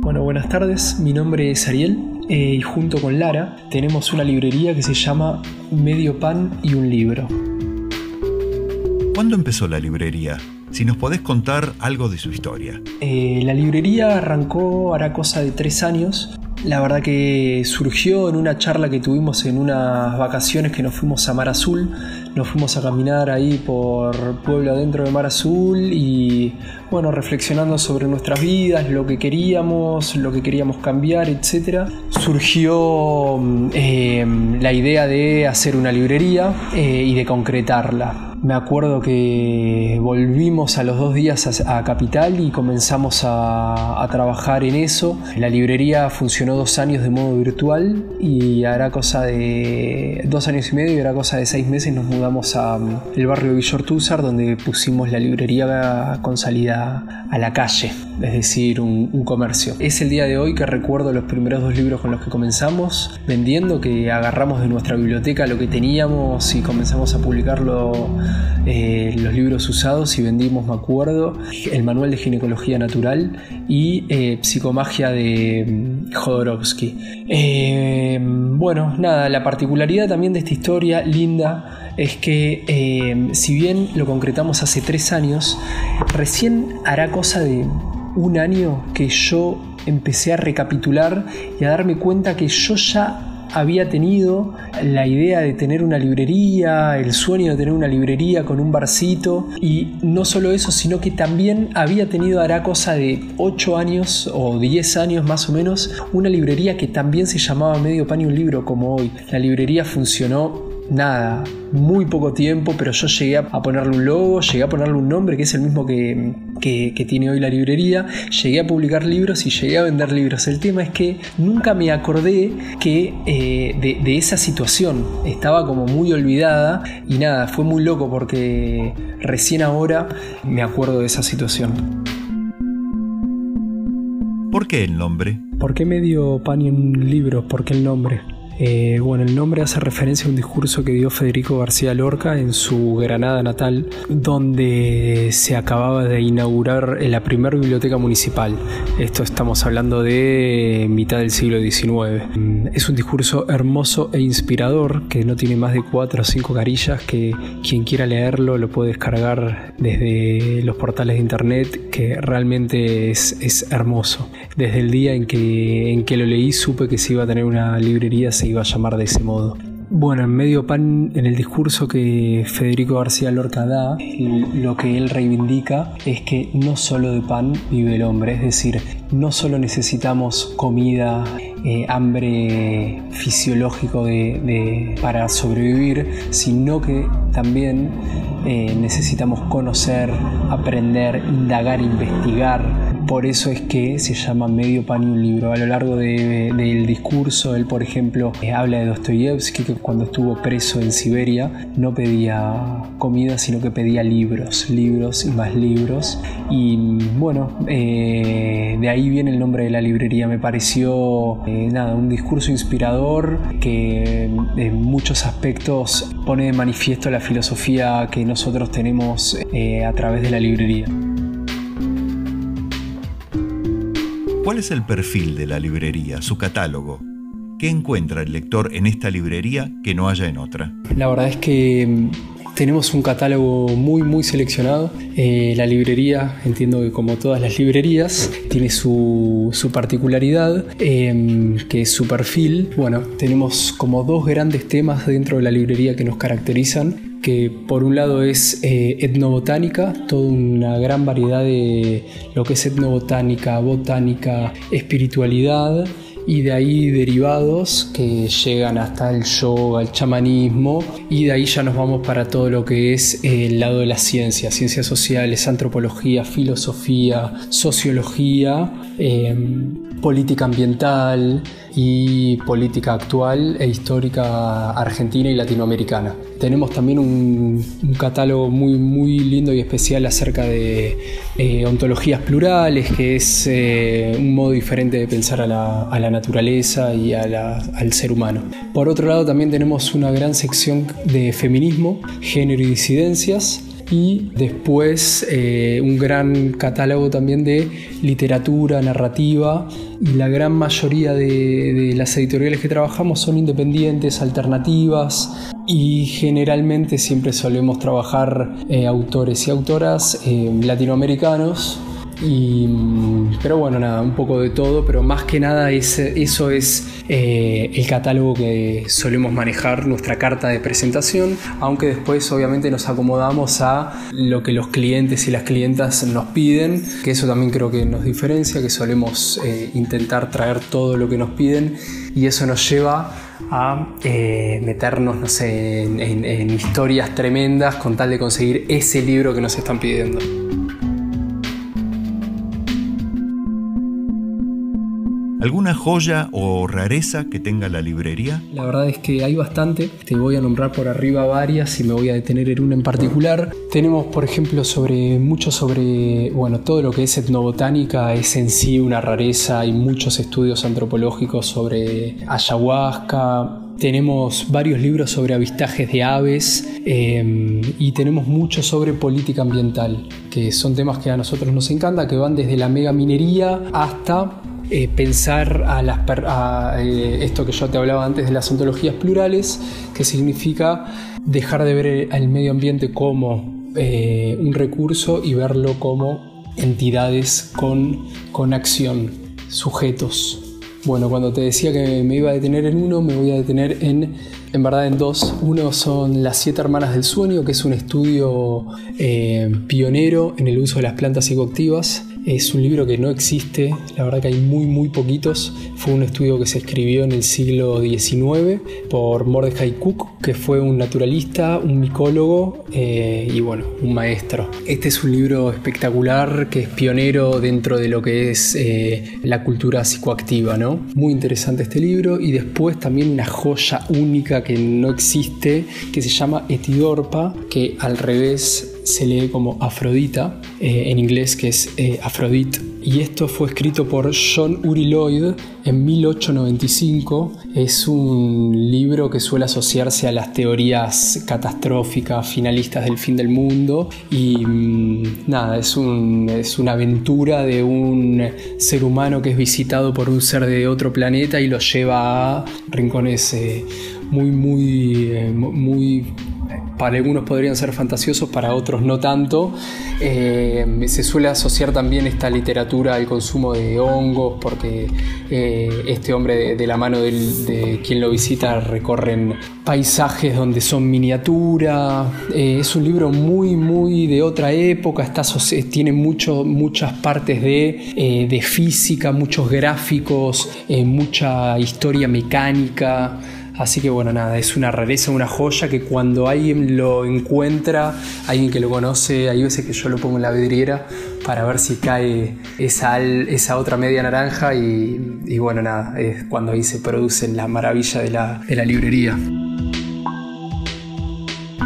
Bueno, buenas tardes, mi nombre es Ariel eh, y junto con Lara tenemos una librería que se llama Medio Pan y un Libro. ¿Cuándo empezó la librería? Si nos podés contar algo de su historia. Eh, la librería arrancó hará cosa de tres años la verdad que surgió en una charla que tuvimos en unas vacaciones que nos fuimos a Mar Azul. Nos fuimos a caminar ahí por pueblo adentro de Mar Azul y bueno, reflexionando sobre nuestras vidas, lo que queríamos, lo que queríamos cambiar, etc. Surgió eh, la idea de hacer una librería eh, y de concretarla. Me acuerdo que volvimos a los dos días a, Capital y comenzamos a, trabajar en eso. La librería funcionó dos años de modo virtual y hará cosa de dos años y medio y hará cosa de seis meses nos mudamos al um, barrio Villortúzar donde pusimos la librería con salida a la calle, es decir, un, comercio. Es el día de hoy que recuerdo los primeros dos libros con los que comenzamos vendiendo, que agarramos de nuestra biblioteca lo que teníamos y comenzamos a publicarlo eh, los libros usados y vendimos, me acuerdo, el manual de ginecología natural y eh, psicomagia de mm, Jodorowsky. Eh, bueno, nada, la particularidad también de esta historia linda es que si bien lo concretamos hace tres años, recién hará cosa de un año que yo empecé a recapitular y a darme cuenta que yo ya había tenido la idea de tener una librería, el sueño de tener una librería con un barcito y no solo eso, sino que también había tenido, hará cosa de 8 años o 10 años más o menos, una librería que también se llamaba Medio Pan y un Libro como hoy. La librería funcionó nada, muy poco tiempo, pero yo llegué a ponerle un logo, llegué a ponerle un nombre que es el mismo que, tiene hoy la librería, llegué a publicar libros y llegué a vender libros. El tema es que nunca me acordé que eh, de, de, esa situación, estaba como muy olvidada y nada, fue muy loco porque recién ahora me acuerdo de esa situación. ¿Por qué el nombre? ¿Por qué medio pan y un libro? ¿Por qué el nombre? Eh, bueno, el nombre hace referencia a un discurso que dio Federico García Lorca en su Granada natal, donde se acababa de inaugurar la primera biblioteca municipal. Esto estamos hablando de mitad del siglo XIX. Es un discurso hermoso e inspirador que no tiene más de cuatro o cinco carillas, que quien quiera leerlo lo puede descargar desde los portales de internet, que realmente es, es hermoso. Desde el día en que, en que lo leí supe que se iba a tener una librería iba a llamar de ese modo. Bueno, en medio pan, en el discurso que Federico García Lorca da, lo que él reivindica es que no solo de pan vive el hombre, es decir, no solo necesitamos comida, eh, hambre fisiológico de, para sobrevivir, sino que también eh, necesitamos conocer, aprender, indagar, investigar, por eso es que se llama Medio Pan y un libro. A lo largo del discurso, él, por ejemplo, eh, habla de Dostoyevsky, que cuando estuvo preso en Siberia no pedía comida, sino que pedía libros, libros y más libros. Y bueno, eh, de ahí viene el nombre de la librería. Me pareció, eh, nada, un discurso inspirador que en muchos aspectos pone de manifiesto la filosofía que nosotros tenemos a través de la librería. ¿Cuál es el perfil de la librería, su catálogo? ¿Qué encuentra el lector en esta librería que no haya en otra? La verdad es que mm, tenemos un catálogo muy muy seleccionado. Eh, la librería, entiendo que como todas las librerías, tiene su, particularidad, em, que es su perfil. Bueno, tenemos como dos grandes temas dentro de la librería que nos caracterizan que por un lado es eh, etnobotánica, toda una gran variedad de lo que es etnobotánica, botánica, espiritualidad y de ahí derivados que llegan hasta el yoga, el chamanismo y de ahí ya nos vamos para todo lo que es el lado de la ciencia, ciencias sociales, antropología, filosofía, sociología, em, política ambiental y política actual e histórica argentina y latinoamericana. Tenemos también un, catálogo muy, muy lindo y especial acerca de eh, ontologías plurales, que es eh, un modo diferente de pensar a la, naturaleza y al ser humano. Por otro lado, también tenemos una gran sección de feminismo, género y disidencias, y después eh, un gran catálogo también de literatura, narrativa y la gran mayoría de, las editoriales que trabajamos son independientes, alternativas y generalmente siempre solemos trabajar eh, autores y autoras eh, latinoamericanos pero bueno, nada, un poco de todo, pero más que nada eso es eh, el catálogo que solemos manejar, nuestra carta de presentación, aunque después obviamente nos acomodamos a lo que los clientes y las clientas nos piden, que eso también creo que nos diferencia, que solemos eh, intentar traer todo lo que nos piden y eso nos lleva a eh, meternos, no sé, en historias tremendas con tal de conseguir ese libro que nos están pidiendo. ¿Alguna joya o rareza que tenga la librería? La verdad es que hay bastante. Te voy a nombrar por arriba varias y me voy a detener en una en particular. Tenemos, por ejemplo, sobre mucho sobre, bueno, todo lo que es etnobotánica es en sí una rareza. Hay muchos estudios antropológicos sobre ayahuasca, tenemos varios libros sobre avistajes de aves em, y tenemos mucho sobre política ambiental, que son temas que a nosotros nos encanta, que van desde la mega minería hasta eh, pensar a, las, eh, esto que yo te hablaba antes de las ontologías plurales, que significa dejar de ver el medio ambiente como eh, un recurso y verlo como entidades con, con acción, sujetos. Bueno, cuando te decía que me iba a detener en uno, me voy a detener en, en verdad en dos. Uno son Las Siete Hermanas del Sueño, que es un estudio pionero en el uso de las plantas psicoactivas es un libro que no existe, la verdad que hay muy muy poquitos. Fue un estudio que se escribió en el siglo XIX por Mordecai Cook, que fue un naturalista, un micólogo eh, y bueno, un maestro. Este es un libro espectacular que es pionero dentro de lo que es eh, la cultura psicoactiva, ¿no? Muy interesante este libro y después también una joya única que no existe que se llama Etidorpa, que al revés se lee como Afrodita, eh, en inglés que es eh, Aphrodite. Y esto fue escrito por John Uri Lloyd en 1895. Es un libro que suele asociarse a las teorías catastróficas, finalistas del fin del mundo. Y mm, nada, es, un, es una aventura de un ser humano que es visitado por un ser de otro planeta y lo lleva a rincones eh, muy, muy, muy para algunos podrían ser fantasiosos, para otros no tanto. Eh, se suele asociar también esta literatura al consumo de hongos, porque eh, este hombre de, la mano de quien lo visita recorren paisajes donde son miniatura. Eh, es un libro muy, muy de otra época, tiene mucho, muchas partes de, de física, muchos gráficos, mucha historia mecánica. Así que bueno, nada, es una rareza, una joya que cuando alguien lo encuentra, alguien que lo conoce, hay veces que yo lo pongo en la vidriera para ver si cae esa, esa otra media naranja y, bueno, nada, es cuando ahí se produce la maravilla de la, de la librería.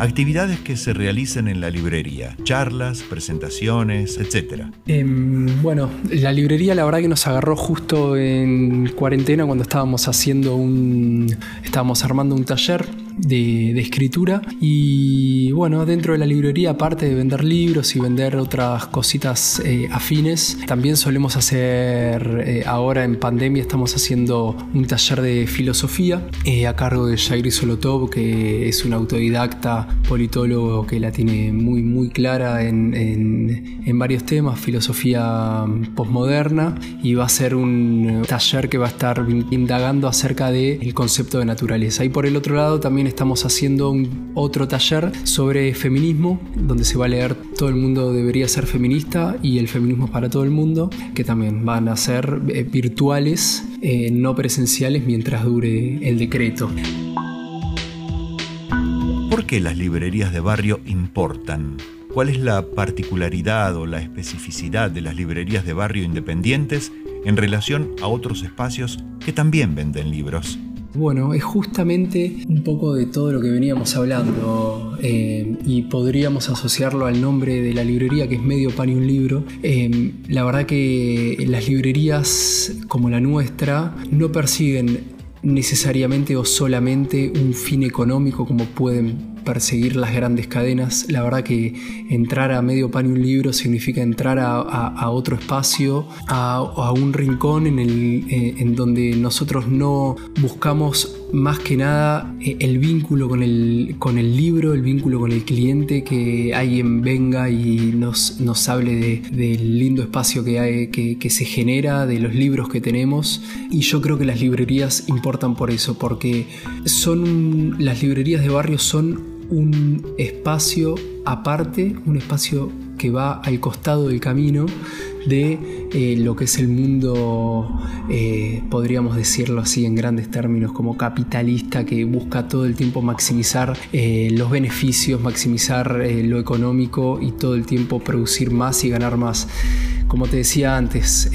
Actividades que se realicen en la librería, charlas, presentaciones, etc. Em, bueno, la librería la verdad que nos agarró justo en cuarentena cuando estábamos haciendo un... estábamos armando un taller de, escritura. Y bueno, dentro de la librería, aparte de vender libros y vender otras cositas eh, afines, también solemos hacer, eh, ahora en pandemia estamos haciendo un taller de filosofía eh, a cargo de Jairi Solotov, que es un autodidacta politólogo que la tiene muy, muy clara en, en, varios temas, filosofía postmoderna, y va a ser un taller que va a estar indagando acerca del concepto de naturaleza. Y por el otro lado también estamos haciendo un, otro taller sobre feminismo, donde se va a leer Todo el mundo debería ser feminista y el feminismo para todo el mundo, que también van a ser eh, virtuales, eh, no presenciales, mientras dure el decreto. ¿Por qué las librerías de barrio importan? ¿Cuál es la particularidad o la especificidad de las librerías de barrio independientes en relación a otros espacios que también venden libros? Bueno, es justamente un poco de todo lo que veníamos hablando eh, y podríamos asociarlo al nombre de la librería que es Medio Pan y un Libro. Eh, la verdad que las librerías como la nuestra no persiguen necesariamente o solamente un fin económico como pueden perseguir las grandes cadenas. La verdad que entrar a medio pan y un libro significa entrar a, otro espacio, a, un rincón en, el, eh, en donde nosotros no buscamos más que nada eh, el vínculo con el, con el libro, el vínculo con el cliente, que alguien venga y nos, nos hable del lindo espacio que, hay, que, que se genera, de los libros que tenemos. Y yo creo que las librerías importan por eso, porque son las librerías de barrio son un espacio aparte, un espacio que va al costado del camino de eh, lo que es el mundo, eh, podríamos decirlo así en grandes términos, como capitalista que busca todo el tiempo maximizar eh, los beneficios, maximizar lo económico y todo el tiempo producir más y ganar más. Como te decía antes,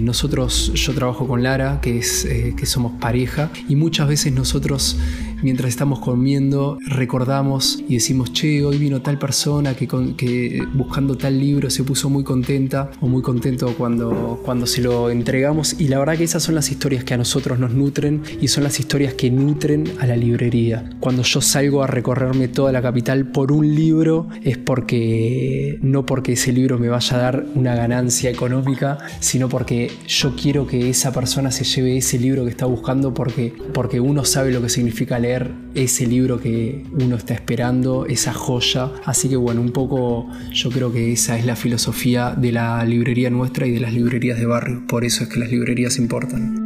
nosotros, yo trabajo con Lara, que, es, que somos pareja, y muchas veces nosotros mientras estamos comiendo recordamos y decimos, che, hoy vino tal persona que, que buscando tal libro se puso muy contenta o muy contento cuando, cuando se lo entregamos. Y la verdad que esas son las historias que a nosotros nos nutren y son las historias que nutren a la librería. Cuando yo salgo a recorrerme toda la capital por un libro es porque no porque ese libro me vaya a dar una ganancia económica, sino porque yo quiero que esa persona se lleve ese libro que está buscando porque, porque uno sabe lo que significa leer ese libro que uno está esperando, esa joya. Así que bueno, un poco yo creo que esa es la filosofía de la librería nuestra y de las librerías de barrio. Por eso es que las librerías importan.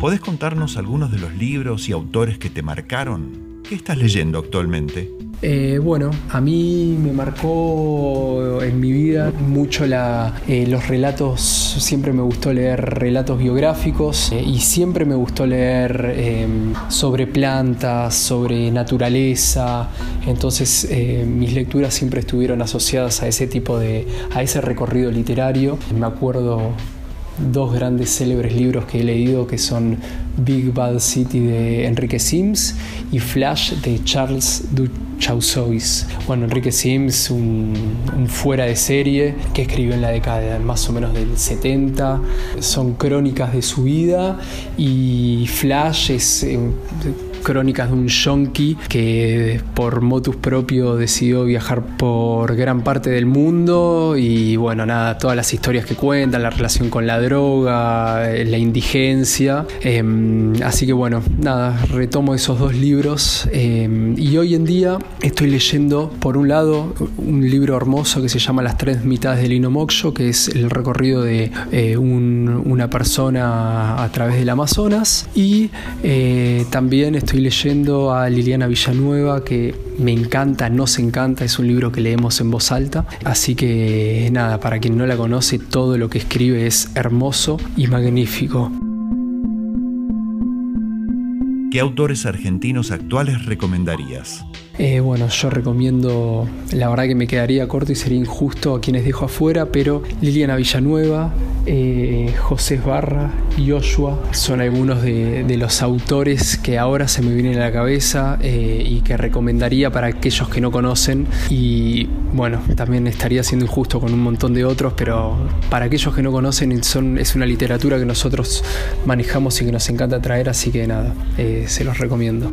¿Podés contarnos algunos de los libros y autores que te marcaron? ¿Qué estás leyendo actualmente? Eh, bueno, a mí me marcó en mi vida mucho eh, los relatos, siempre me gustó leer relatos biográficos eh, y siempre me gustó leer em, sobre plantas, sobre naturaleza, entonces mis lecturas siempre estuvieron asociadas a ese tipo de, a ese recorrido literario. Me acuerdo dos grandes célebres libros que he leído que son Big Bad City de Enrique Sims y Flash de Charles Duchaussois. Bueno, Enrique Sims, un, fuera de serie que escribió en la década más o menos del 70, son crónicas de su vida y Flash es... Eh, crónicas de un yonki que por motus propio decidió viajar por gran parte del mundo y bueno, nada, todas las historias que cuentan, la relación con la droga, eh, la indigencia. Em, así que bueno, nada, retomo esos dos libros em, y hoy en día estoy leyendo por un lado un libro hermoso que se llama Las tres mitades del Lino que es el recorrido de eh, una persona a través del Amazonas y eh, también estoy leyendo a Liliana Villanueva, que me encanta, nos encanta, es un libro que leemos en voz alta. Así que nada, para quien no la conoce, todo lo que escribe es hermoso y magnífico. ¿Qué autores argentinos actuales recomendarías? Eh, bueno, yo recomiendo, la verdad que me quedaría corto y sería injusto a quienes dejo afuera, pero Liliana Villanueva, eh, José Barra, Joshua, son algunos de, los autores que ahora se me vienen a la cabeza eh, y que recomendaría para aquellos que no conocen. Y bueno, también estaría siendo injusto con un montón de otros, pero para aquellos que no conocen son, es una literatura que nosotros manejamos y que nos encanta traer, así que nada, se los recomiendo.